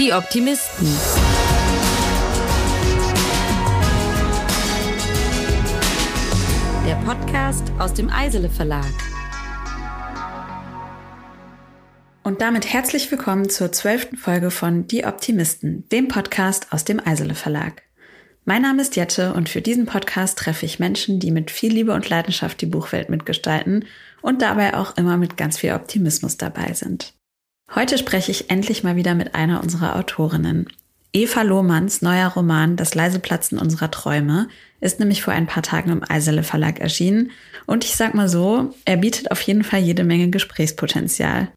Die Optimisten. Der Podcast aus dem Eisele Verlag. Und damit herzlich willkommen zur zwölften Folge von Die Optimisten, dem Podcast aus dem Eisele Verlag. Mein Name ist Jette und für diesen Podcast treffe ich Menschen, die mit viel Liebe und Leidenschaft die Buchwelt mitgestalten und dabei auch immer mit ganz viel Optimismus dabei sind. Heute spreche ich endlich mal wieder mit einer unserer Autorinnen. Eva Lohmanns neuer Roman Das leise Platzen unserer Träume ist nämlich vor ein paar Tagen im Eisele Verlag erschienen und ich sag mal so, er bietet auf jeden Fall jede Menge Gesprächspotenzial.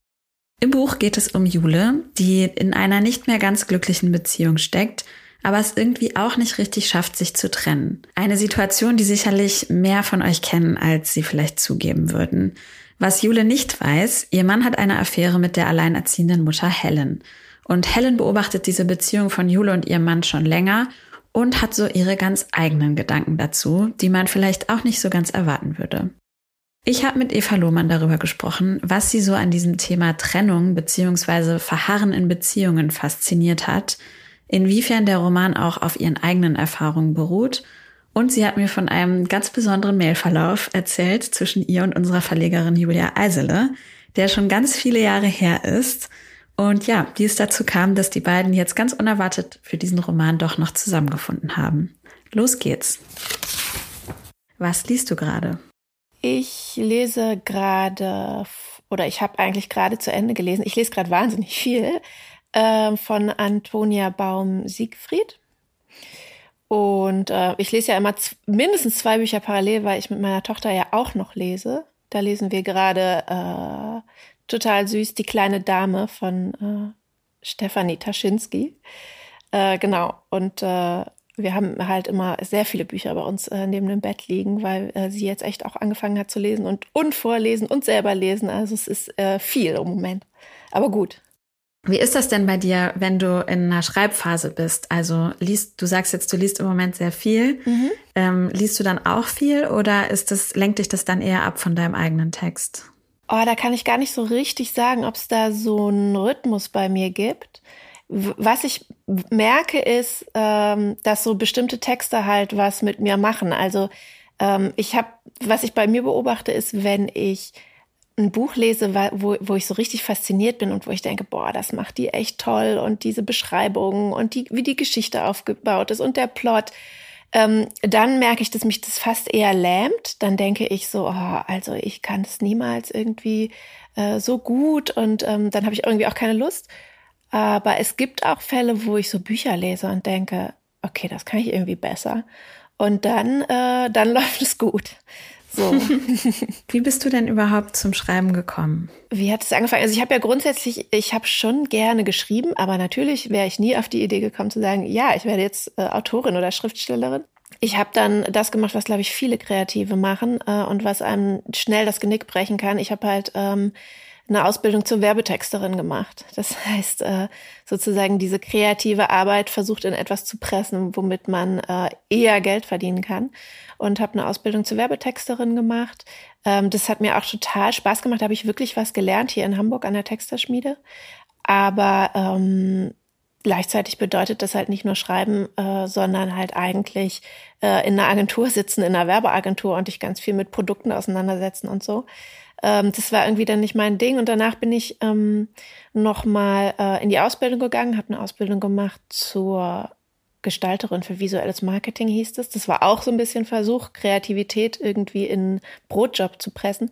Im Buch geht es um Jule, die in einer nicht mehr ganz glücklichen Beziehung steckt, aber es irgendwie auch nicht richtig schafft, sich zu trennen. Eine Situation, die sicherlich mehr von euch kennen, als sie vielleicht zugeben würden. Was Jule nicht weiß, ihr Mann hat eine Affäre mit der alleinerziehenden Mutter Helen. Und Helen beobachtet diese Beziehung von Jule und ihrem Mann schon länger und hat so ihre ganz eigenen Gedanken dazu, die man vielleicht auch nicht so ganz erwarten würde. Ich habe mit Eva Lohmann darüber gesprochen, was sie so an diesem Thema Trennung bzw. Verharren in Beziehungen fasziniert hat, inwiefern der Roman auch auf ihren eigenen Erfahrungen beruht und sie hat mir von einem ganz besonderen Mailverlauf erzählt zwischen ihr und unserer Verlegerin Julia Eisele, der schon ganz viele Jahre her ist. Und ja, wie es dazu kam, dass die beiden jetzt ganz unerwartet für diesen Roman doch noch zusammengefunden haben. Los geht's. Was liest du gerade? Ich lese gerade, oder ich habe eigentlich gerade zu Ende gelesen. Ich lese gerade wahnsinnig viel äh, von Antonia Baum Siegfried. Und äh, ich lese ja immer mindestens zwei Bücher parallel, weil ich mit meiner Tochter ja auch noch lese. Da lesen wir gerade äh, total süß Die kleine Dame von äh, Stefanie Taschinski. Äh, genau. Und äh, wir haben halt immer sehr viele Bücher bei uns äh, neben dem Bett liegen, weil äh, sie jetzt echt auch angefangen hat zu lesen und, und vorlesen und selber lesen. Also es ist äh, viel im Moment. Aber gut. Wie ist das denn bei dir, wenn du in einer Schreibphase bist? Also liest, du sagst jetzt, du liest im Moment sehr viel. Mhm. Ähm, liest du dann auch viel oder ist das, lenkt dich das dann eher ab von deinem eigenen Text? Oh, da kann ich gar nicht so richtig sagen, ob es da so einen Rhythmus bei mir gibt. Was ich merke, ist, ähm, dass so bestimmte Texte halt was mit mir machen. Also ähm, ich habe, was ich bei mir beobachte, ist, wenn ich ein Buch lese, wo, wo ich so richtig fasziniert bin und wo ich denke, boah, das macht die echt toll und diese Beschreibungen und die, wie die Geschichte aufgebaut ist und der Plot, ähm, dann merke ich, dass mich das fast eher lähmt. Dann denke ich so, oh, also ich kann es niemals irgendwie äh, so gut und ähm, dann habe ich irgendwie auch keine Lust. Aber es gibt auch Fälle, wo ich so Bücher lese und denke, okay, das kann ich irgendwie besser. Und dann, äh, dann läuft es gut. So. Wie bist du denn überhaupt zum Schreiben gekommen? Wie hat es angefangen? Also ich habe ja grundsätzlich, ich habe schon gerne geschrieben, aber natürlich wäre ich nie auf die Idee gekommen zu sagen, ja, ich werde jetzt äh, Autorin oder Schriftstellerin. Ich habe dann das gemacht, was glaube ich viele Kreative machen äh, und was einem schnell das Genick brechen kann. Ich habe halt ähm, eine Ausbildung zur Werbetexterin gemacht. Das heißt, äh, sozusagen diese kreative Arbeit versucht in etwas zu pressen, womit man äh, eher Geld verdienen kann. Und habe eine Ausbildung zur Werbetexterin gemacht. Ähm, das hat mir auch total Spaß gemacht. Da habe ich wirklich was gelernt hier in Hamburg an der Texterschmiede. Aber ähm, gleichzeitig bedeutet das halt nicht nur schreiben, äh, sondern halt eigentlich äh, in einer Agentur sitzen, in einer Werbeagentur und dich ganz viel mit Produkten auseinandersetzen und so. Ähm, das war irgendwie dann nicht mein Ding. Und danach bin ich ähm, nochmal äh, in die Ausbildung gegangen, habe eine Ausbildung gemacht zur Gestalterin für visuelles Marketing hieß es. Das war auch so ein bisschen Versuch, Kreativität irgendwie in Brotjob zu pressen.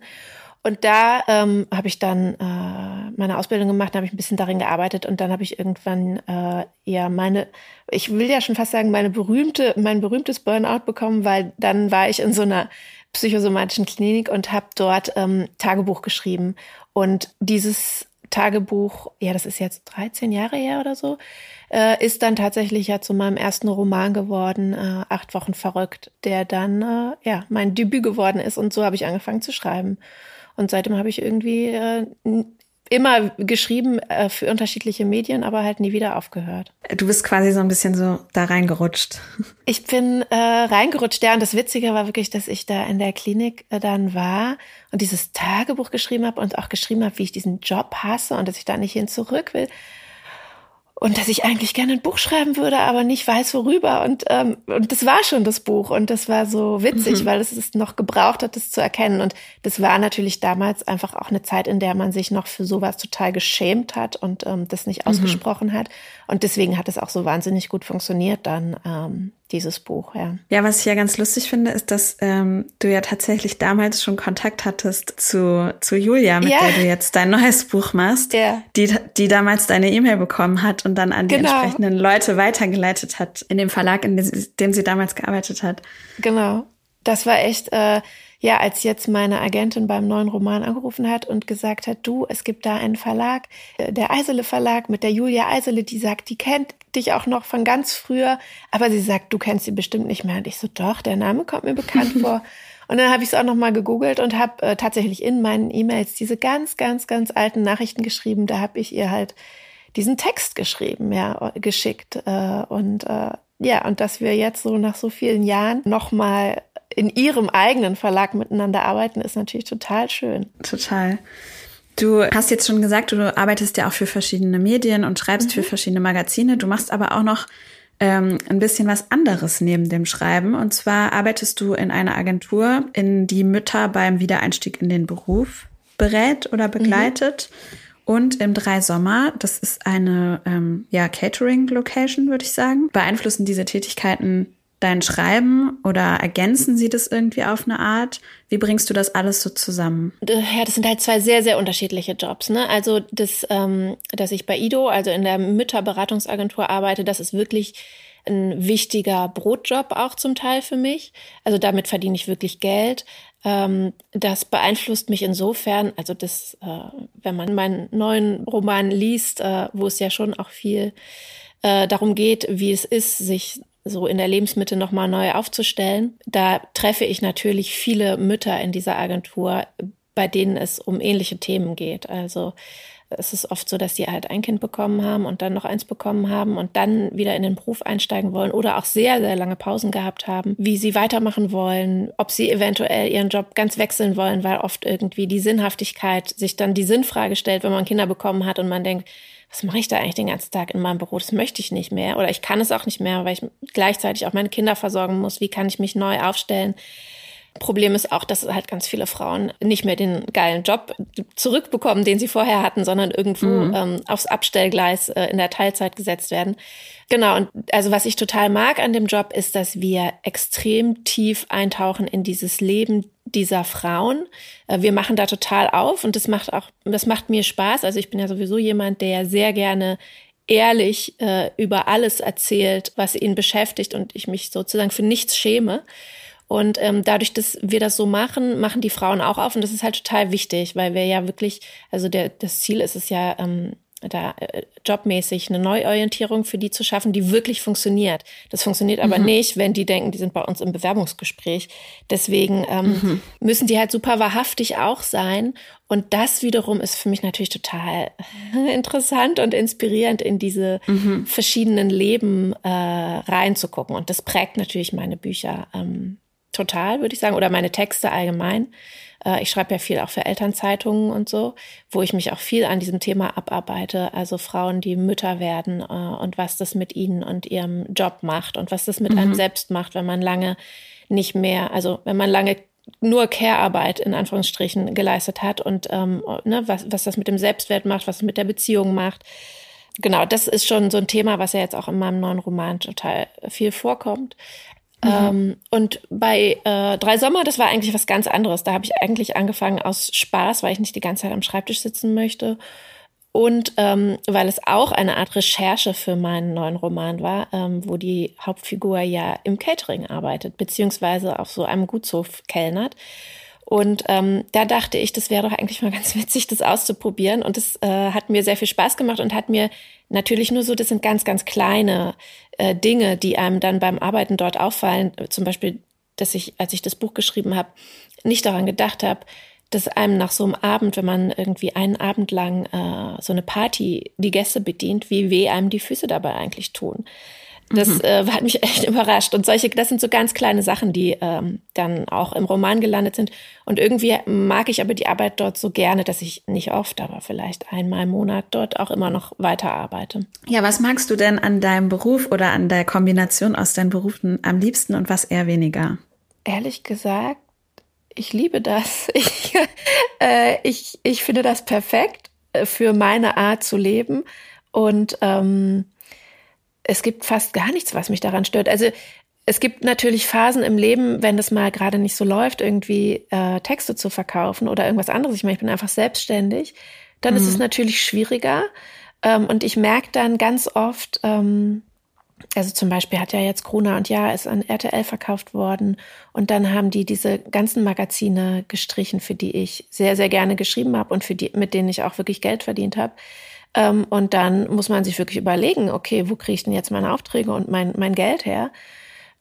Und da ähm, habe ich dann äh, meine Ausbildung gemacht, habe ich ein bisschen darin gearbeitet und dann habe ich irgendwann äh, ja meine, ich will ja schon fast sagen, meine berühmte, mein berühmtes Burnout bekommen, weil dann war ich in so einer psychosomatischen Klinik und habe dort ähm, Tagebuch geschrieben. Und dieses Tagebuch, ja, das ist jetzt 13 Jahre her oder so, äh, ist dann tatsächlich ja zu meinem ersten Roman geworden, äh, Acht Wochen verrückt, der dann äh, ja mein Debüt geworden ist. Und so habe ich angefangen zu schreiben. Und seitdem habe ich irgendwie äh, immer geschrieben äh, für unterschiedliche Medien, aber halt nie wieder aufgehört. Du bist quasi so ein bisschen so da reingerutscht. Ich bin äh, reingerutscht, ja. Und das Witzige war wirklich, dass ich da in der Klinik äh, dann war und dieses Tagebuch geschrieben habe und auch geschrieben habe, wie ich diesen Job hasse und dass ich da nicht hin zurück will. Und dass ich eigentlich gerne ein Buch schreiben würde, aber nicht weiß worüber. Und, ähm, und das war schon das Buch und das war so witzig, mhm. weil es es noch gebraucht hat, das zu erkennen. Und das war natürlich damals einfach auch eine Zeit, in der man sich noch für sowas total geschämt hat und ähm, das nicht mhm. ausgesprochen mhm. hat. Und deswegen hat es auch so wahnsinnig gut funktioniert dann, ähm, dieses Buch, ja. Ja, was ich ja ganz lustig finde, ist, dass ähm, du ja tatsächlich damals schon Kontakt hattest zu, zu Julia, mit ja. der du jetzt dein neues Buch machst, ja. die, die damals deine E-Mail bekommen hat und dann an die genau. entsprechenden Leute weitergeleitet hat in dem Verlag, in dem, dem sie damals gearbeitet hat. Genau. Das war echt, äh, ja, als jetzt meine Agentin beim neuen Roman angerufen hat und gesagt hat, du, es gibt da einen Verlag, äh, der Eisele Verlag mit der Julia Eisele, die sagt, die kennt dich auch noch von ganz früher, aber sie sagt, du kennst sie bestimmt nicht mehr. Und ich so, doch, der Name kommt mir bekannt vor. Und dann habe ich es auch noch mal gegoogelt und habe äh, tatsächlich in meinen E-Mails diese ganz, ganz, ganz alten Nachrichten geschrieben. Da habe ich ihr halt diesen Text geschrieben, ja, geschickt. Äh, und äh, ja, und dass wir jetzt so nach so vielen Jahren noch mal in ihrem eigenen Verlag miteinander arbeiten, ist natürlich total schön. Total. Du hast jetzt schon gesagt, du arbeitest ja auch für verschiedene Medien und schreibst mhm. für verschiedene Magazine. Du machst aber auch noch ähm, ein bisschen was anderes neben dem Schreiben. Und zwar arbeitest du in einer Agentur, in die Mütter beim Wiedereinstieg in den Beruf berät oder begleitet. Mhm. Und im Drei Sommer, das ist eine ähm, ja, Catering-Location, würde ich sagen, beeinflussen diese Tätigkeiten dein Schreiben oder ergänzen sie das irgendwie auf eine Art? Wie bringst du das alles so zusammen? Ja, das sind halt zwei sehr, sehr unterschiedliche Jobs. Ne? Also das, ähm, dass ich bei Ido, also in der Mütterberatungsagentur arbeite, das ist wirklich ein wichtiger Brotjob auch zum Teil für mich. Also damit verdiene ich wirklich Geld. Ähm, das beeinflusst mich insofern, also das, äh, wenn man meinen neuen Roman liest, äh, wo es ja schon auch viel äh, darum geht, wie es ist, sich so in der Lebensmitte nochmal neu aufzustellen. Da treffe ich natürlich viele Mütter in dieser Agentur, bei denen es um ähnliche Themen geht. Also es ist oft so, dass die halt ein Kind bekommen haben und dann noch eins bekommen haben und dann wieder in den Beruf einsteigen wollen oder auch sehr, sehr lange Pausen gehabt haben, wie sie weitermachen wollen, ob sie eventuell ihren Job ganz wechseln wollen, weil oft irgendwie die Sinnhaftigkeit sich dann die Sinnfrage stellt, wenn man Kinder bekommen hat und man denkt, was mache ich da eigentlich den ganzen Tag in meinem Büro? Das möchte ich nicht mehr. Oder ich kann es auch nicht mehr, weil ich gleichzeitig auch meine Kinder versorgen muss. Wie kann ich mich neu aufstellen? Problem ist auch, dass halt ganz viele Frauen nicht mehr den geilen Job zurückbekommen, den sie vorher hatten, sondern irgendwo mhm. ähm, aufs Abstellgleis äh, in der Teilzeit gesetzt werden. Genau, und also was ich total mag an dem Job ist, dass wir extrem tief eintauchen in dieses Leben dieser Frauen. Äh, wir machen da total auf und das macht auch, das macht mir Spaß. Also ich bin ja sowieso jemand, der sehr gerne ehrlich äh, über alles erzählt, was ihn beschäftigt und ich mich sozusagen für nichts schäme. Und ähm, dadurch, dass wir das so machen, machen die Frauen auch auf. Und das ist halt total wichtig, weil wir ja wirklich, also der, das Ziel ist es ja, ähm, da äh, jobmäßig eine Neuorientierung für die zu schaffen, die wirklich funktioniert. Das funktioniert aber mhm. nicht, wenn die denken, die sind bei uns im Bewerbungsgespräch. Deswegen ähm, mhm. müssen die halt super wahrhaftig auch sein. Und das wiederum ist für mich natürlich total interessant und inspirierend, in diese mhm. verschiedenen Leben äh, reinzugucken. Und das prägt natürlich meine Bücher ähm, total, würde ich sagen, oder meine Texte allgemein. Äh, ich schreibe ja viel auch für Elternzeitungen und so, wo ich mich auch viel an diesem Thema abarbeite. Also Frauen, die Mütter werden äh, und was das mit ihnen und ihrem Job macht und was das mit mhm. einem selbst macht, wenn man lange nicht mehr, also wenn man lange nur Care-Arbeit in Anführungsstrichen geleistet hat und ähm, ne, was, was das mit dem Selbstwert macht, was es mit der Beziehung macht. Genau, das ist schon so ein Thema, was ja jetzt auch in meinem neuen Roman total viel vorkommt. Ähm, und bei äh, Drei Sommer, das war eigentlich was ganz anderes. Da habe ich eigentlich angefangen aus Spaß, weil ich nicht die ganze Zeit am Schreibtisch sitzen möchte. Und ähm, weil es auch eine Art Recherche für meinen neuen Roman war, ähm, wo die Hauptfigur ja im Catering arbeitet, beziehungsweise auf so einem Gutshof kellnert. Und ähm, da dachte ich, das wäre doch eigentlich mal ganz witzig, das auszuprobieren. Und das äh, hat mir sehr viel Spaß gemacht und hat mir natürlich nur so, das sind ganz, ganz kleine äh, Dinge, die einem dann beim Arbeiten dort auffallen. Zum Beispiel, dass ich, als ich das Buch geschrieben habe, nicht daran gedacht habe, dass einem nach so einem Abend, wenn man irgendwie einen Abend lang äh, so eine Party die Gäste bedient, wie weh einem die Füße dabei eigentlich tun. Das mhm. äh, hat mich echt überrascht. Und solche, das sind so ganz kleine Sachen, die ähm, dann auch im Roman gelandet sind. Und irgendwie mag ich aber die Arbeit dort so gerne, dass ich nicht oft, aber vielleicht einmal im Monat dort auch immer noch weiterarbeite. Ja, was magst du denn an deinem Beruf oder an der Kombination aus deinen Berufen am liebsten und was eher weniger? Ehrlich gesagt, ich liebe das. Ich, äh, ich, ich finde das perfekt äh, für meine Art zu leben. Und ähm, es gibt fast gar nichts, was mich daran stört. Also es gibt natürlich Phasen im Leben, wenn das mal gerade nicht so läuft, irgendwie äh, Texte zu verkaufen oder irgendwas anderes. Ich meine, ich bin einfach selbstständig. Dann mhm. ist es mhm. natürlich schwieriger. Ähm, und ich merke dann ganz oft, ähm, also zum Beispiel hat ja jetzt Krona und Ja ist an RTL verkauft worden und dann haben die diese ganzen Magazine gestrichen, für die ich sehr, sehr gerne geschrieben habe und für die, mit denen ich auch wirklich Geld verdient habe. Ähm, und dann muss man sich wirklich überlegen, okay, wo kriege ich denn jetzt meine Aufträge und mein, mein Geld her?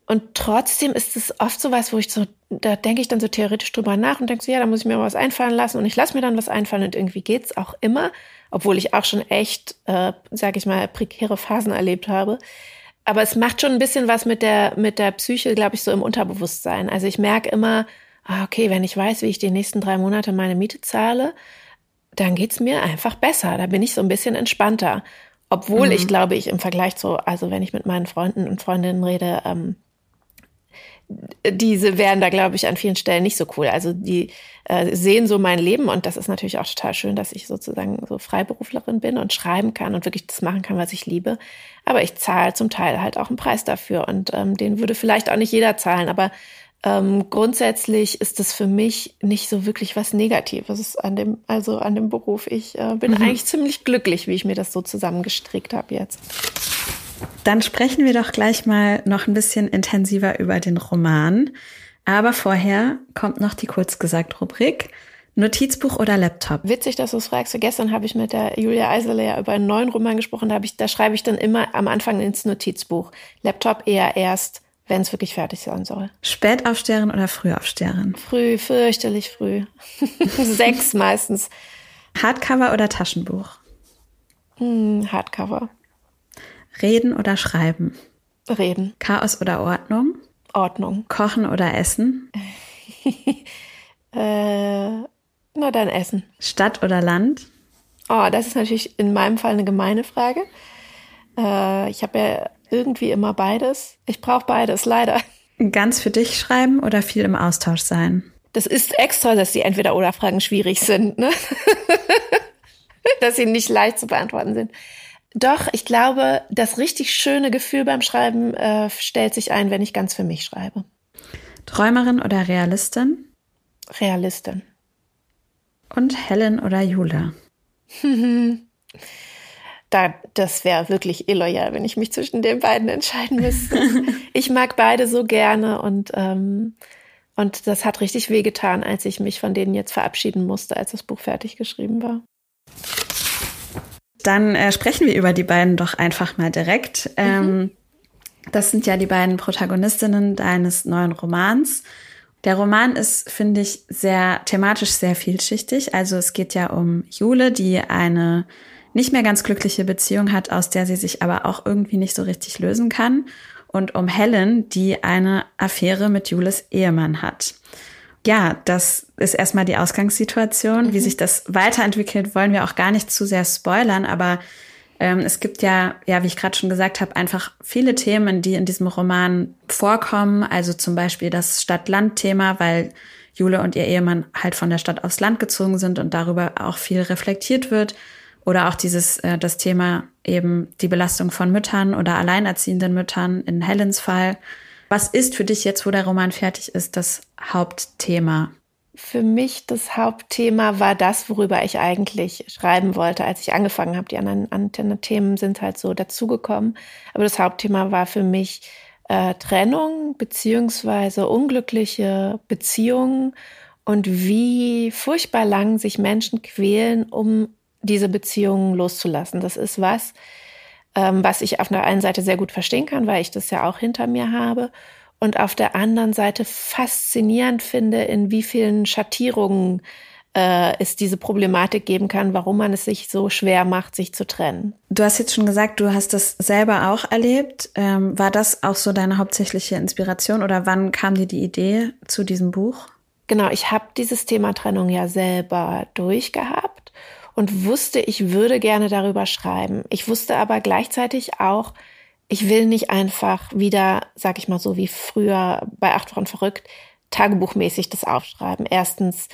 Und trotzdem ist es oft so was, wo ich so, da denke ich dann so theoretisch drüber nach und denke so, ja, da muss ich mir mal was einfallen lassen und ich lasse mir dann was einfallen und irgendwie geht's auch immer, obwohl ich auch schon echt, äh, sage ich mal, prekäre Phasen erlebt habe. Aber es macht schon ein bisschen was mit der, mit der Psyche, glaube ich, so im Unterbewusstsein. Also ich merke immer, ah, okay, wenn ich weiß, wie ich die nächsten drei Monate meine Miete zahle, dann geht's mir einfach besser. Da bin ich so ein bisschen entspannter. Obwohl mhm. ich glaube, ich im Vergleich zu, also wenn ich mit meinen Freunden und Freundinnen rede, ähm, diese wären da, glaube ich, an vielen Stellen nicht so cool. Also die äh, sehen so mein Leben und das ist natürlich auch total schön, dass ich sozusagen so Freiberuflerin bin und schreiben kann und wirklich das machen kann, was ich liebe. Aber ich zahle zum Teil halt auch einen Preis dafür und ähm, den würde vielleicht auch nicht jeder zahlen. Aber ähm, grundsätzlich ist das für mich nicht so wirklich was Negatives an dem, also an dem Beruf. Ich äh, bin mhm. eigentlich ziemlich glücklich, wie ich mir das so zusammengestrickt habe jetzt. Dann sprechen wir doch gleich mal noch ein bisschen intensiver über den Roman. Aber vorher kommt noch die kurz gesagt Rubrik. Notizbuch oder Laptop? Witzig, dass du es fragst. Gestern habe ich mit der Julia Eiserle ja über einen neuen Roman gesprochen. Da, ich, da schreibe ich dann immer am Anfang ins Notizbuch. Laptop eher erst wenn es wirklich fertig sein soll. Spätaufsteherin oder Frühaufsteherin? Früh, fürchterlich früh. Sechs meistens. Hardcover oder Taschenbuch? Hm, Hardcover. Reden oder schreiben? Reden. Chaos oder Ordnung? Ordnung. Kochen oder Essen? äh, nur dann Essen. Stadt oder Land? Oh, das ist natürlich in meinem Fall eine gemeine Frage. Äh, ich habe ja irgendwie immer beides. Ich brauche beides, leider. Ganz für dich schreiben oder viel im Austausch sein? Das ist extra, dass die Entweder-Oder-Fragen schwierig sind, ne? dass sie nicht leicht zu beantworten sind. Doch, ich glaube, das richtig schöne Gefühl beim Schreiben äh, stellt sich ein, wenn ich ganz für mich schreibe. Träumerin oder Realistin? Realistin. Und Helen oder Jule? da, das wäre wirklich illoyal, wenn ich mich zwischen den beiden entscheiden müsste. ich mag beide so gerne und, ähm, und das hat richtig wehgetan, als ich mich von denen jetzt verabschieden musste, als das Buch fertig geschrieben war. Dann äh, sprechen wir über die beiden doch einfach mal direkt. Mhm. Ähm, das sind ja die beiden Protagonistinnen deines neuen Romans. Der Roman ist, finde ich, sehr thematisch sehr vielschichtig. Also es geht ja um Jule, die eine nicht mehr ganz glückliche Beziehung hat, aus der sie sich aber auch irgendwie nicht so richtig lösen kann. Und um Helen, die eine Affäre mit Jules Ehemann hat. Ja, das ist erstmal die Ausgangssituation. Mhm. Wie sich das weiterentwickelt, wollen wir auch gar nicht zu sehr spoilern, aber ähm, es gibt ja, ja, wie ich gerade schon gesagt habe, einfach viele Themen, die in diesem Roman vorkommen. Also zum Beispiel das Stadt-Land-Thema, weil Jule und ihr Ehemann halt von der Stadt aufs Land gezogen sind und darüber auch viel reflektiert wird. Oder auch dieses, äh, das Thema eben die Belastung von Müttern oder alleinerziehenden Müttern in Helens Fall. Was ist für dich jetzt, wo der Roman fertig ist, das Hauptthema? Für mich das Hauptthema war das, worüber ich eigentlich schreiben wollte, als ich angefangen habe. Die anderen, anderen Themen sind halt so dazugekommen. Aber das Hauptthema war für mich äh, Trennung beziehungsweise unglückliche Beziehungen und wie furchtbar lang sich Menschen quälen, um diese Beziehungen loszulassen. Das ist was, ähm, was ich auf der einen Seite sehr gut verstehen kann, weil ich das ja auch hinter mir habe. Und auf der anderen Seite faszinierend finde, in wie vielen Schattierungen äh, es diese Problematik geben kann, warum man es sich so schwer macht, sich zu trennen. Du hast jetzt schon gesagt, du hast das selber auch erlebt. Ähm, war das auch so deine hauptsächliche Inspiration oder wann kam dir die Idee zu diesem Buch? Genau, ich habe dieses Thema Trennung ja selber durchgehabt und wusste, ich würde gerne darüber schreiben. Ich wusste aber gleichzeitig auch, ich will nicht einfach wieder, sag ich mal so wie früher bei Acht Wochen verrückt, tagebuchmäßig das aufschreiben. Erstens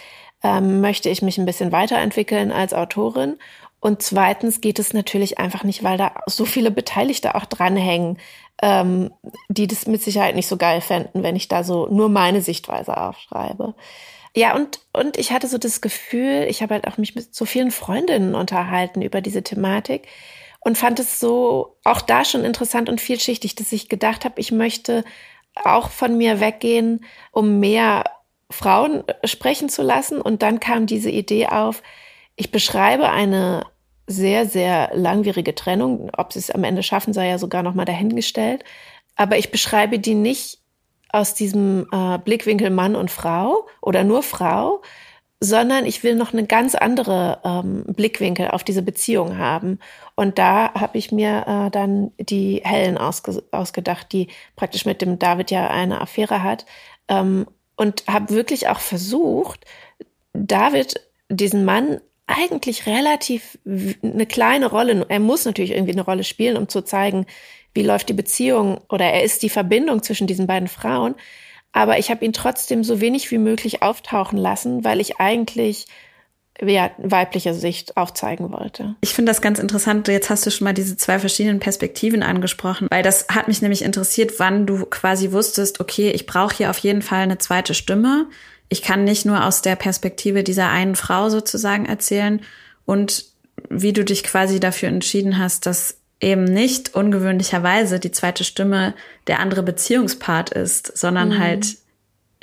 ähm, möchte ich mich ein bisschen weiterentwickeln als Autorin und zweitens geht es natürlich einfach nicht, weil da so viele Beteiligte auch dranhängen, ähm, die das mit Sicherheit nicht so geil fänden, wenn ich da so nur meine Sichtweise aufschreibe. Ja, und, und ich hatte so das Gefühl, ich habe halt auch mich mit so vielen Freundinnen unterhalten über diese Thematik und fand es so auch da schon interessant und vielschichtig, dass ich gedacht habe, ich möchte auch von mir weggehen, um mehr Frauen sprechen zu lassen. Und dann kam diese Idee auf, ich beschreibe eine sehr, sehr langwierige Trennung. Ob sie es am Ende schaffen, sei ja sogar noch mal dahingestellt. Aber ich beschreibe die nicht aus diesem äh, Blickwinkel Mann und Frau oder nur Frau, sondern ich will noch eine ganz andere ähm, Blickwinkel auf diese Beziehung haben. Und da habe ich mir äh, dann die Helen ausge ausgedacht, die praktisch mit dem David ja eine Affäre hat. Ähm, und habe wirklich auch versucht, David, diesen Mann, eigentlich relativ eine kleine Rolle, er muss natürlich irgendwie eine Rolle spielen, um zu zeigen, wie läuft die Beziehung oder er ist die Verbindung zwischen diesen beiden Frauen. Aber ich habe ihn trotzdem so wenig wie möglich auftauchen lassen, weil ich eigentlich ja, weibliche Sicht aufzeigen wollte. Ich finde das ganz interessant. Jetzt hast du schon mal diese zwei verschiedenen Perspektiven angesprochen, weil das hat mich nämlich interessiert, wann du quasi wusstest, okay, ich brauche hier auf jeden Fall eine zweite Stimme. Ich kann nicht nur aus der Perspektive dieser einen Frau sozusagen erzählen und wie du dich quasi dafür entschieden hast, dass eben nicht ungewöhnlicherweise die zweite Stimme der andere Beziehungspart ist, sondern mhm. halt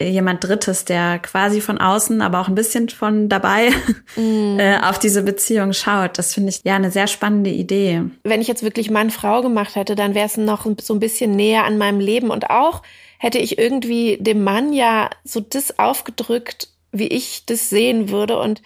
jemand Drittes, der quasi von außen, aber auch ein bisschen von dabei mm. äh, auf diese Beziehung schaut. Das finde ich ja eine sehr spannende Idee. Wenn ich jetzt wirklich Mann-Frau gemacht hätte, dann wäre es noch so ein bisschen näher an meinem Leben und auch hätte ich irgendwie dem Mann ja so das aufgedrückt, wie ich das sehen würde und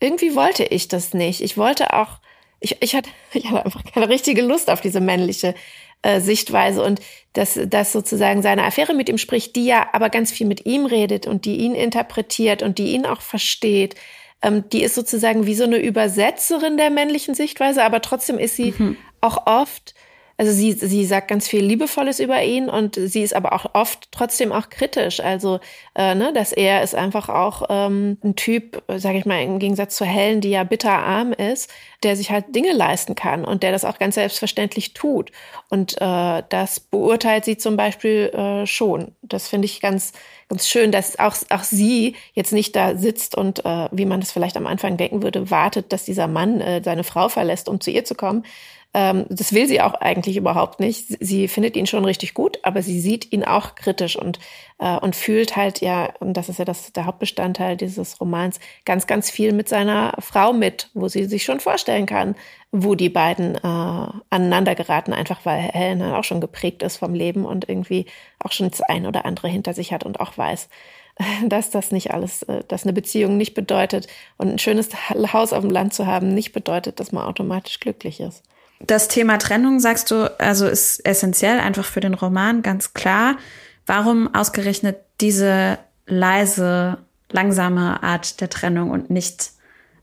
irgendwie wollte ich das nicht. Ich wollte auch, ich, ich, hatte, ich hatte einfach keine richtige Lust auf diese männliche äh, Sichtweise und dass, dass sozusagen seine Affäre mit ihm spricht, die ja aber ganz viel mit ihm redet und die ihn interpretiert und die ihn auch versteht. Ähm, die ist sozusagen wie so eine Übersetzerin der männlichen Sichtweise, aber trotzdem ist sie mhm. auch oft also sie, sie sagt ganz viel Liebevolles über ihn und sie ist aber auch oft trotzdem auch kritisch. Also, äh, ne, dass er ist einfach auch ähm, ein Typ, sage ich mal, im Gegensatz zu Helen, die ja bitterarm ist, der sich halt Dinge leisten kann und der das auch ganz selbstverständlich tut. Und äh, das beurteilt sie zum Beispiel äh, schon. Das finde ich ganz, ganz schön, dass auch, auch sie jetzt nicht da sitzt und, äh, wie man das vielleicht am Anfang denken würde, wartet, dass dieser Mann äh, seine Frau verlässt, um zu ihr zu kommen, ähm, das will sie auch eigentlich überhaupt nicht. Sie findet ihn schon richtig gut, aber sie sieht ihn auch kritisch und, äh, und fühlt halt ja, und das ist ja das, der Hauptbestandteil dieses Romans, ganz, ganz viel mit seiner Frau mit, wo sie sich schon vorstellen kann, wo die beiden äh, aneinander geraten, einfach weil Helen auch schon geprägt ist vom Leben und irgendwie auch schon das ein oder andere hinter sich hat und auch weiß, dass das nicht alles, äh, dass eine Beziehung nicht bedeutet und ein schönes Haus auf dem Land zu haben nicht bedeutet, dass man automatisch glücklich ist. Das Thema Trennung, sagst du, also ist essentiell einfach für den Roman, ganz klar. Warum ausgerechnet diese leise, langsame Art der Trennung und nicht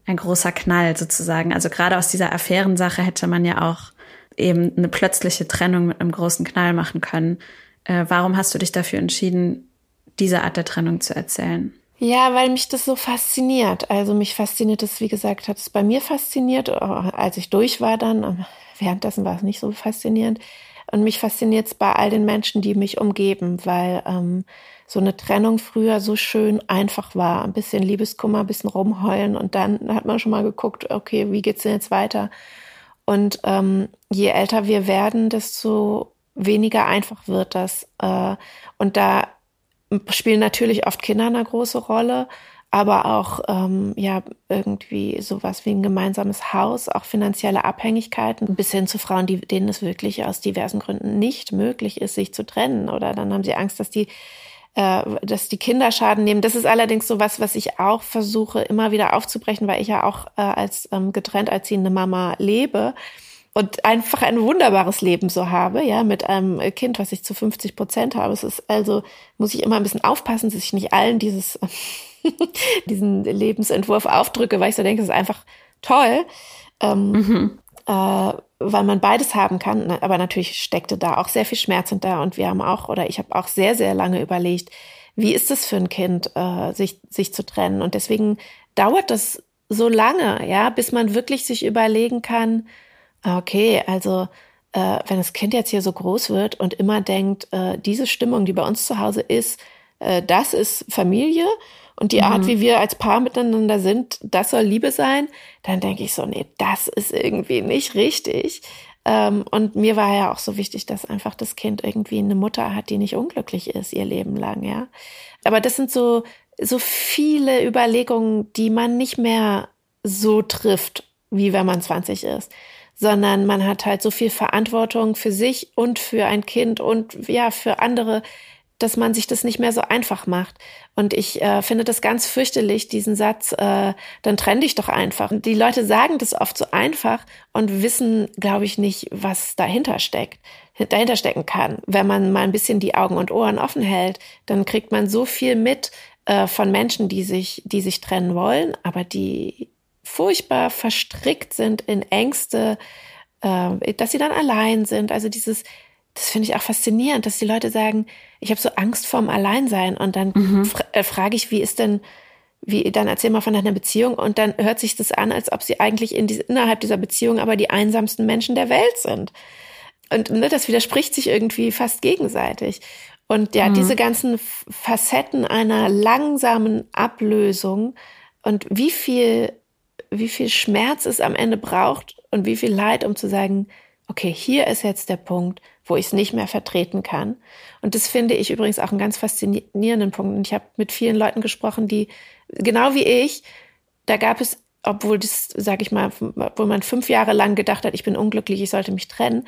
ein großer Knall sozusagen? Also gerade aus dieser Affärensache hätte man ja auch eben eine plötzliche Trennung mit einem großen Knall machen können. Äh, warum hast du dich dafür entschieden, diese Art der Trennung zu erzählen? Ja, weil mich das so fasziniert. Also mich fasziniert es, wie gesagt, hat es bei mir fasziniert, als ich durch war dann. Währenddessen war es nicht so faszinierend. Und mich fasziniert es bei all den Menschen, die mich umgeben, weil ähm, so eine Trennung früher so schön einfach war. Ein bisschen Liebeskummer, ein bisschen rumheulen und dann hat man schon mal geguckt, okay, wie geht's denn jetzt weiter? Und ähm, je älter wir werden, desto weniger einfach wird das. Äh, und da spielen natürlich oft Kinder eine große Rolle aber auch ähm, ja irgendwie sowas wie ein gemeinsames Haus, auch finanzielle Abhängigkeiten, bis hin zu Frauen, die, denen es wirklich aus diversen Gründen nicht möglich ist, sich zu trennen. Oder dann haben sie Angst, dass die äh, dass die Kinder Schaden nehmen. Das ist allerdings so was, was ich auch versuche immer wieder aufzubrechen, weil ich ja auch äh, als ähm, getrennt erziehende Mama lebe und einfach ein wunderbares Leben so habe, ja, mit einem Kind, was ich zu 50 Prozent habe. Es ist also, muss ich immer ein bisschen aufpassen, dass ich nicht allen dieses, diesen Lebensentwurf aufdrücke, weil ich so denke, das ist einfach toll. Ähm, mhm. äh, weil man beides haben kann. Aber natürlich steckte da auch sehr viel Schmerz hinter und wir haben auch, oder ich habe auch sehr, sehr lange überlegt, wie ist es für ein Kind, äh, sich, sich zu trennen? Und deswegen dauert das so lange, ja, bis man wirklich sich überlegen kann, okay, also äh, wenn das Kind jetzt hier so groß wird und immer denkt, äh, diese Stimmung, die bei uns zu Hause ist, äh, das ist Familie und die Art, mhm. wie wir als Paar miteinander sind, das soll Liebe sein, dann denke ich so, nee, das ist irgendwie nicht richtig. Ähm, und mir war ja auch so wichtig, dass einfach das Kind irgendwie eine Mutter hat, die nicht unglücklich ist ihr Leben lang, ja. Aber das sind so, so viele Überlegungen, die man nicht mehr so trifft, wie wenn man 20 ist sondern man hat halt so viel Verantwortung für sich und für ein Kind und ja, für andere, dass man sich das nicht mehr so einfach macht. Und ich äh, finde das ganz fürchterlich, diesen Satz, äh, dann trenn dich doch einfach. Und die Leute sagen das oft so einfach und wissen, glaube ich, nicht, was dahinter steckt, dahinter stecken kann. Wenn man mal ein bisschen die Augen und Ohren offen hält, dann kriegt man so viel mit äh, von Menschen, die sich, die sich trennen wollen, aber die furchtbar verstrickt sind in Ängste, äh, dass sie dann allein sind. Also dieses, das finde ich auch faszinierend, dass die Leute sagen, ich habe so Angst vorm Alleinsein und dann mhm. fra äh, frage ich, wie ist denn, wie, dann erzähl mal von deiner Beziehung und dann hört sich das an, als ob sie eigentlich in die, innerhalb dieser Beziehung aber die einsamsten Menschen der Welt sind. Und ne, das widerspricht sich irgendwie fast gegenseitig. Und ja, mhm. diese ganzen Facetten einer langsamen Ablösung und wie viel wie viel Schmerz es am Ende braucht und wie viel Leid, um zu sagen, okay, hier ist jetzt der Punkt, wo ich es nicht mehr vertreten kann. Und das finde ich übrigens auch einen ganz faszinierenden Punkt. Und ich habe mit vielen Leuten gesprochen, die genau wie ich, da gab es, obwohl das, sage ich mal, wo man fünf Jahre lang gedacht hat, ich bin unglücklich, ich sollte mich trennen,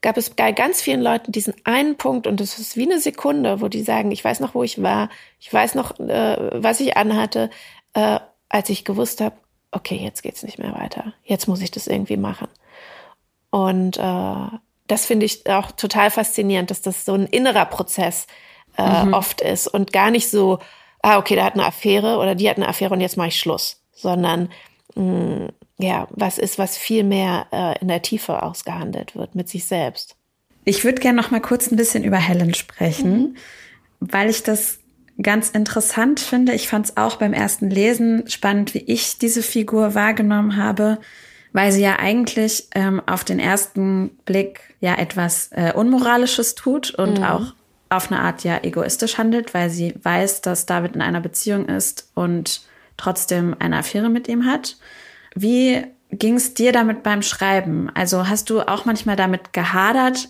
gab es bei ganz vielen Leuten diesen einen Punkt und das ist wie eine Sekunde, wo die sagen, ich weiß noch, wo ich war, ich weiß noch, äh, was ich anhatte, äh, als ich gewusst habe, okay, jetzt geht's nicht mehr weiter. Jetzt muss ich das irgendwie machen. Und äh, das finde ich auch total faszinierend, dass das so ein innerer Prozess äh, mhm. oft ist und gar nicht so, ah, okay, der hat eine Affäre oder die hat eine Affäre und jetzt mache ich Schluss, sondern mh, mm, ja, was ist, was viel mehr äh, in der Tiefe ausgehandelt wird mit sich selbst. Ich würde gerne noch mal kurz ein bisschen über Helen sprechen, mhm. weil ich das ganz interessant finde. Ich fand es auch beim ersten Lesen spannend, wie ich diese Figur wahrgenommen habe, weil sie ja eigentlich ähm, auf den ersten Blick ja etwas äh, Unmoralisches tut und mhm. auch auf eine Art ja egoistisch handelt, weil sie weiß, dass David in einer Beziehung ist und trotzdem eine Affäre mit ihm hat. Wie ging es dir damit beim Schreiben? Also hast du auch manchmal damit gehadert?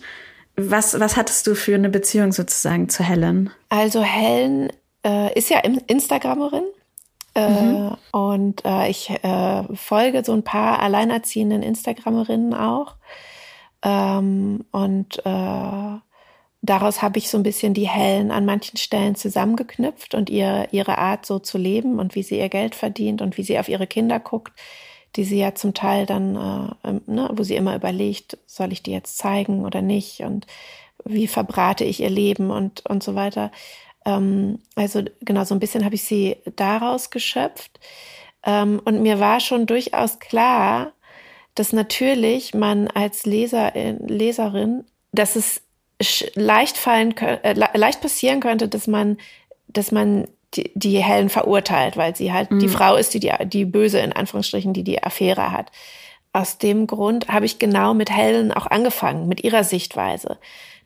Was, was hattest du für eine Beziehung sozusagen zu Helen? Also Helen äh, ist ja Instagramerin. Äh, mhm. Und äh, ich äh, folge so ein paar alleinerziehenden Instagramerinnen auch. Ähm, und äh, daraus habe ich so ein bisschen die Hellen an manchen Stellen zusammengeknüpft und ihr, ihre Art so zu leben und wie sie ihr Geld verdient und wie sie auf ihre Kinder guckt, die sie ja zum Teil dann, äh, ne, wo sie immer überlegt, soll ich die jetzt zeigen oder nicht und wie verbrate ich ihr Leben und, und so weiter. Ähm, also genau, so ein bisschen habe ich sie daraus geschöpft. Ähm, und mir war schon durchaus klar, dass natürlich man als Leser, äh, Leserin, dass es leicht fallen, äh, leicht passieren könnte, dass man, dass man die, die Helen verurteilt, weil sie halt mhm. die Frau ist, die, die die böse in Anführungsstrichen, die die Affäre hat. Aus dem Grund habe ich genau mit Helen auch angefangen, mit ihrer Sichtweise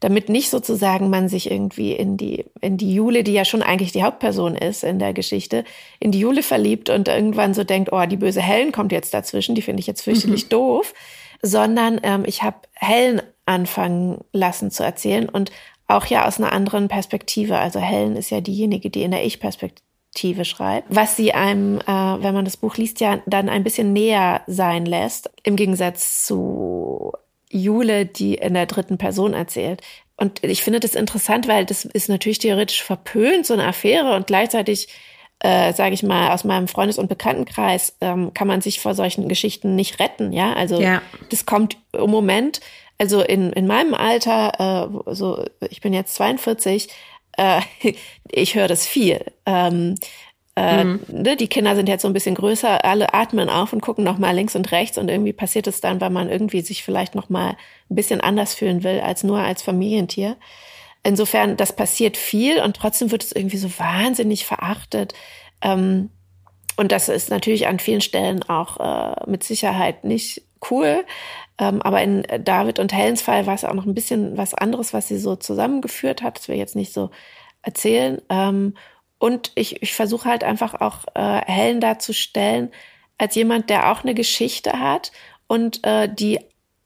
damit nicht sozusagen man sich irgendwie in die, in die Jule, die ja schon eigentlich die Hauptperson ist in der Geschichte, in die Jule verliebt und irgendwann so denkt, oh, die böse Helen kommt jetzt dazwischen, die finde ich jetzt fürchterlich mhm. doof, sondern ähm, ich habe Helen anfangen lassen zu erzählen und auch ja aus einer anderen Perspektive. Also Helen ist ja diejenige, die in der Ich-Perspektive schreibt, was sie einem, äh, wenn man das Buch liest, ja dann ein bisschen näher sein lässt, im Gegensatz zu Jule, die in der dritten Person erzählt. Und ich finde das interessant, weil das ist natürlich theoretisch verpönt, so eine Affäre und gleichzeitig äh, sage ich mal, aus meinem Freundes- und Bekanntenkreis ähm, kann man sich vor solchen Geschichten nicht retten. Ja, also ja. das kommt im Moment, also in, in meinem Alter, äh, so ich bin jetzt 42, äh, ich höre das viel. Ähm, äh, mhm. ne, die Kinder sind jetzt so ein bisschen größer, alle atmen auf und gucken noch mal links und rechts und irgendwie passiert es dann, weil man irgendwie sich vielleicht noch mal ein bisschen anders fühlen will als nur als Familientier. Insofern, das passiert viel und trotzdem wird es irgendwie so wahnsinnig verachtet. Ähm, und das ist natürlich an vielen Stellen auch äh, mit Sicherheit nicht cool. Ähm, aber in David und Helens Fall war es auch noch ein bisschen was anderes, was sie so zusammengeführt hat. Das will ich jetzt nicht so erzählen. Ähm, und ich, ich versuche halt einfach auch äh, Helen darzustellen als jemand, der auch eine Geschichte hat und äh, die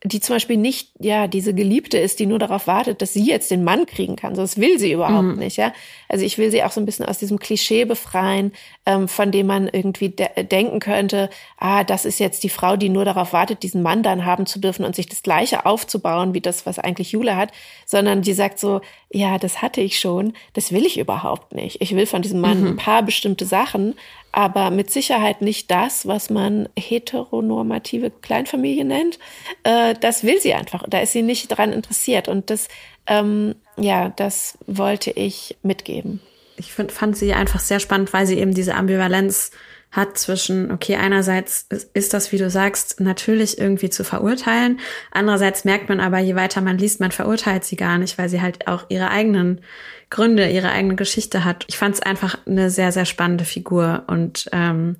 die zum Beispiel nicht, ja, diese Geliebte ist, die nur darauf wartet, dass sie jetzt den Mann kriegen kann. So, das will sie überhaupt mhm. nicht, ja. Also ich will sie auch so ein bisschen aus diesem Klischee befreien, ähm, von dem man irgendwie de denken könnte, ah, das ist jetzt die Frau, die nur darauf wartet, diesen Mann dann haben zu dürfen und sich das Gleiche aufzubauen, wie das, was eigentlich Jule hat, sondern die sagt so, ja, das hatte ich schon, das will ich überhaupt nicht. Ich will von diesem Mann mhm. ein paar bestimmte Sachen, aber mit Sicherheit nicht das, was man heteronormative Kleinfamilie nennt. Äh, das will sie einfach. Da ist sie nicht dran interessiert. Und das, ähm, ja, das wollte ich mitgeben. Ich find, fand sie einfach sehr spannend, weil sie eben diese Ambivalenz hat zwischen, okay, einerseits ist das, wie du sagst, natürlich irgendwie zu verurteilen. Andererseits merkt man aber, je weiter man liest, man verurteilt sie gar nicht, weil sie halt auch ihre eigenen Gründe, ihre eigene Geschichte hat. Ich fand es einfach eine sehr, sehr spannende Figur. Und ähm,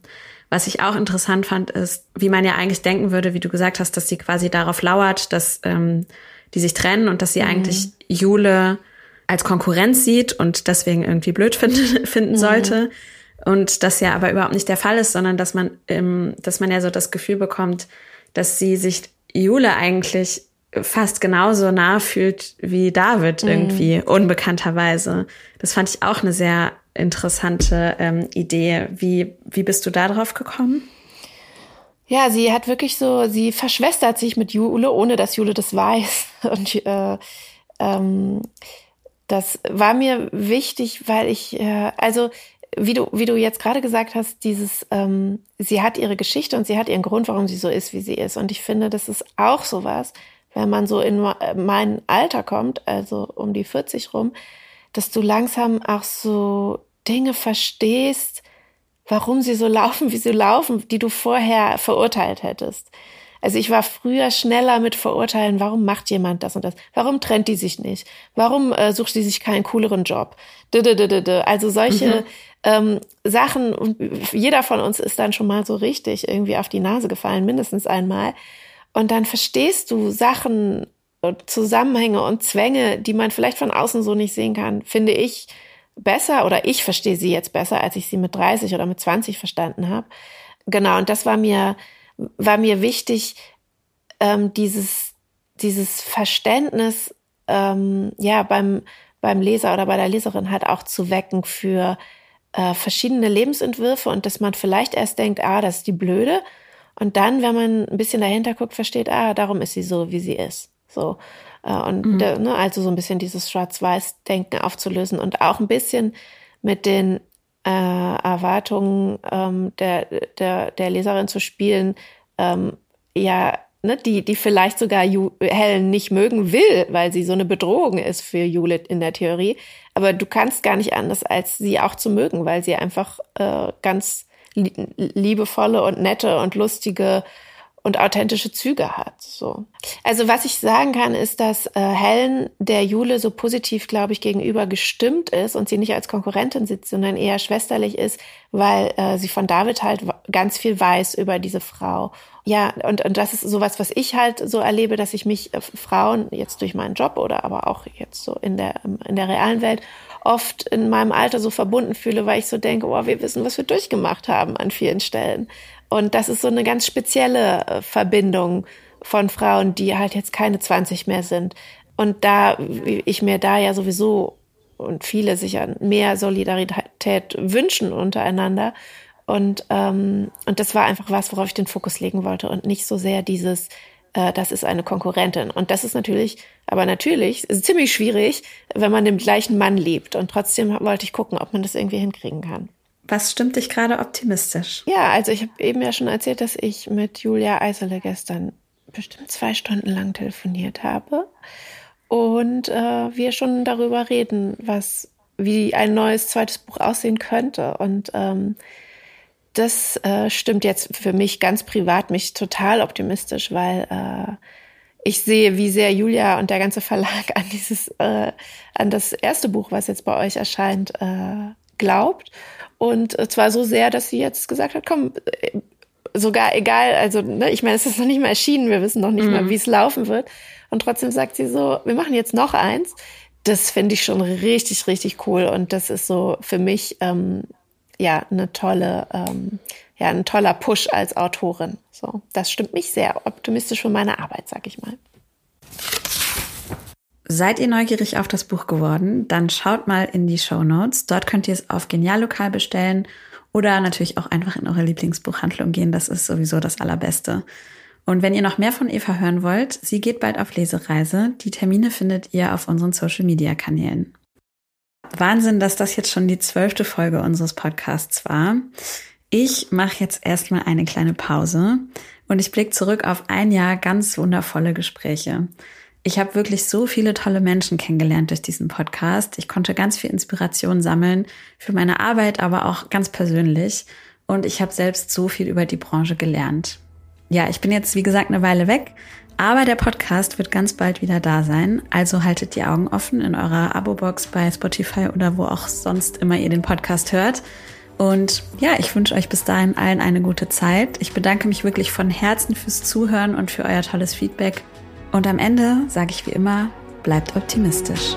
was ich auch interessant fand, ist, wie man ja eigentlich denken würde, wie du gesagt hast, dass sie quasi darauf lauert, dass ähm, die sich trennen und dass sie mhm. eigentlich Jule als Konkurrenz sieht und deswegen irgendwie blöd finden, finden mhm. sollte. Und das ja aber überhaupt nicht der Fall ist, sondern dass man, ähm, dass man ja so das Gefühl bekommt, dass sie sich Jule eigentlich fast genauso nah fühlt wie David mhm. irgendwie, unbekannterweise. Das fand ich auch eine sehr interessante ähm, Idee. Wie, wie bist du da drauf gekommen? Ja, sie hat wirklich so, sie verschwestert sich mit Jule, ohne dass Jule das weiß. Und äh, ähm, das war mir wichtig, weil ich, äh, also wie du, wie du jetzt gerade gesagt hast, dieses, ähm, sie hat ihre Geschichte und sie hat ihren Grund, warum sie so ist, wie sie ist. Und ich finde, das ist auch sowas, wenn man so in mein Alter kommt, also um die 40 rum, dass du langsam auch so Dinge verstehst, warum sie so laufen, wie sie laufen, die du vorher verurteilt hättest. Also ich war früher schneller mit verurteilen, warum macht jemand das und das? Warum trennt die sich nicht? Warum äh, sucht sie sich keinen cooleren Job? Also solche mhm. ähm, Sachen, und jeder von uns ist dann schon mal so richtig irgendwie auf die Nase gefallen, mindestens einmal. Und dann verstehst du Sachen, Zusammenhänge und Zwänge, die man vielleicht von außen so nicht sehen kann, finde ich besser oder ich verstehe sie jetzt besser, als ich sie mit 30 oder mit 20 verstanden habe. Genau, und das war mir, war mir wichtig, ähm, dieses, dieses Verständnis ähm, ja beim, beim Leser oder bei der Leserin halt auch zu wecken für äh, verschiedene Lebensentwürfe und dass man vielleicht erst denkt, ah, das ist die Blöde, und dann, wenn man ein bisschen dahinter guckt, versteht, ah, darum ist sie so, wie sie ist. So. Äh, und mhm. ne, also so ein bisschen dieses Schwarz-Weiß-Denken aufzulösen und auch ein bisschen mit den äh, Erwartungen ähm, der, der, der Leserin zu spielen, ähm, ja, ne, die, die vielleicht sogar Ju Helen nicht mögen will, weil sie so eine Bedrohung ist für Juliet in der Theorie. Aber du kannst gar nicht anders, als sie auch zu mögen, weil sie einfach äh, ganz liebevolle und nette und lustige und authentische Züge hat. So. Also was ich sagen kann, ist, dass äh, Helen der Jule so positiv, glaube ich, gegenüber gestimmt ist und sie nicht als Konkurrentin sitzt, sondern eher schwesterlich ist, weil äh, sie von David halt ganz viel weiß über diese Frau. Ja, und, und das ist sowas, was ich halt so erlebe, dass ich mich äh, Frauen jetzt durch meinen Job oder aber auch jetzt so in der, in der realen Welt oft in meinem Alter so verbunden fühle, weil ich so denke, oh, wir wissen, was wir durchgemacht haben an vielen Stellen. Und das ist so eine ganz spezielle äh, Verbindung von Frauen, die halt jetzt keine 20 mehr sind. Und da ich mir da ja sowieso und viele sicher mehr Solidarität wünschen untereinander. Und, ähm, und das war einfach was, worauf ich den Fokus legen wollte und nicht so sehr dieses, äh, das ist eine Konkurrentin. Und das ist natürlich, aber natürlich, ziemlich schwierig, wenn man den gleichen Mann liebt. Und trotzdem wollte ich gucken, ob man das irgendwie hinkriegen kann. Was stimmt dich gerade optimistisch? Ja, also ich habe eben ja schon erzählt, dass ich mit Julia Eisele gestern bestimmt zwei Stunden lang telefoniert habe und äh, wir schon darüber reden, was wie ein neues zweites Buch aussehen könnte und ähm, das äh, stimmt jetzt für mich ganz privat mich total optimistisch, weil äh, ich sehe, wie sehr Julia und der ganze Verlag an dieses, äh, an das erste Buch, was jetzt bei euch erscheint, äh, glaubt. Und zwar so sehr, dass sie jetzt gesagt hat, komm, äh, sogar egal, also ne, ich meine, es ist noch nicht mal erschienen, wir wissen noch nicht mhm. mal, wie es laufen wird. Und trotzdem sagt sie so, wir machen jetzt noch eins. Das finde ich schon richtig, richtig cool. Und das ist so für mich ähm, ja eine tolle, ähm, ja, ein toller Push als Autorin. So, das stimmt mich sehr optimistisch für meine Arbeit, sag ich mal. Seid ihr neugierig auf das Buch geworden? Dann schaut mal in die Show Notes. Dort könnt ihr es auf Geniallokal bestellen oder natürlich auch einfach in eure Lieblingsbuchhandlung gehen. Das ist sowieso das Allerbeste. Und wenn ihr noch mehr von Eva hören wollt, sie geht bald auf Lesereise. Die Termine findet ihr auf unseren Social Media Kanälen. Wahnsinn, dass das jetzt schon die zwölfte Folge unseres Podcasts war. Ich mache jetzt erstmal eine kleine Pause und ich blicke zurück auf ein Jahr ganz wundervolle Gespräche. Ich habe wirklich so viele tolle Menschen kennengelernt durch diesen Podcast. Ich konnte ganz viel Inspiration sammeln für meine Arbeit, aber auch ganz persönlich. Und ich habe selbst so viel über die Branche gelernt. Ja, ich bin jetzt, wie gesagt, eine Weile weg, aber der Podcast wird ganz bald wieder da sein. Also haltet die Augen offen in eurer Abo-Box bei Spotify oder wo auch sonst immer ihr den Podcast hört. Und ja, ich wünsche euch bis dahin allen eine gute Zeit. Ich bedanke mich wirklich von Herzen fürs Zuhören und für euer tolles Feedback. Und am Ende sage ich wie immer, bleibt optimistisch.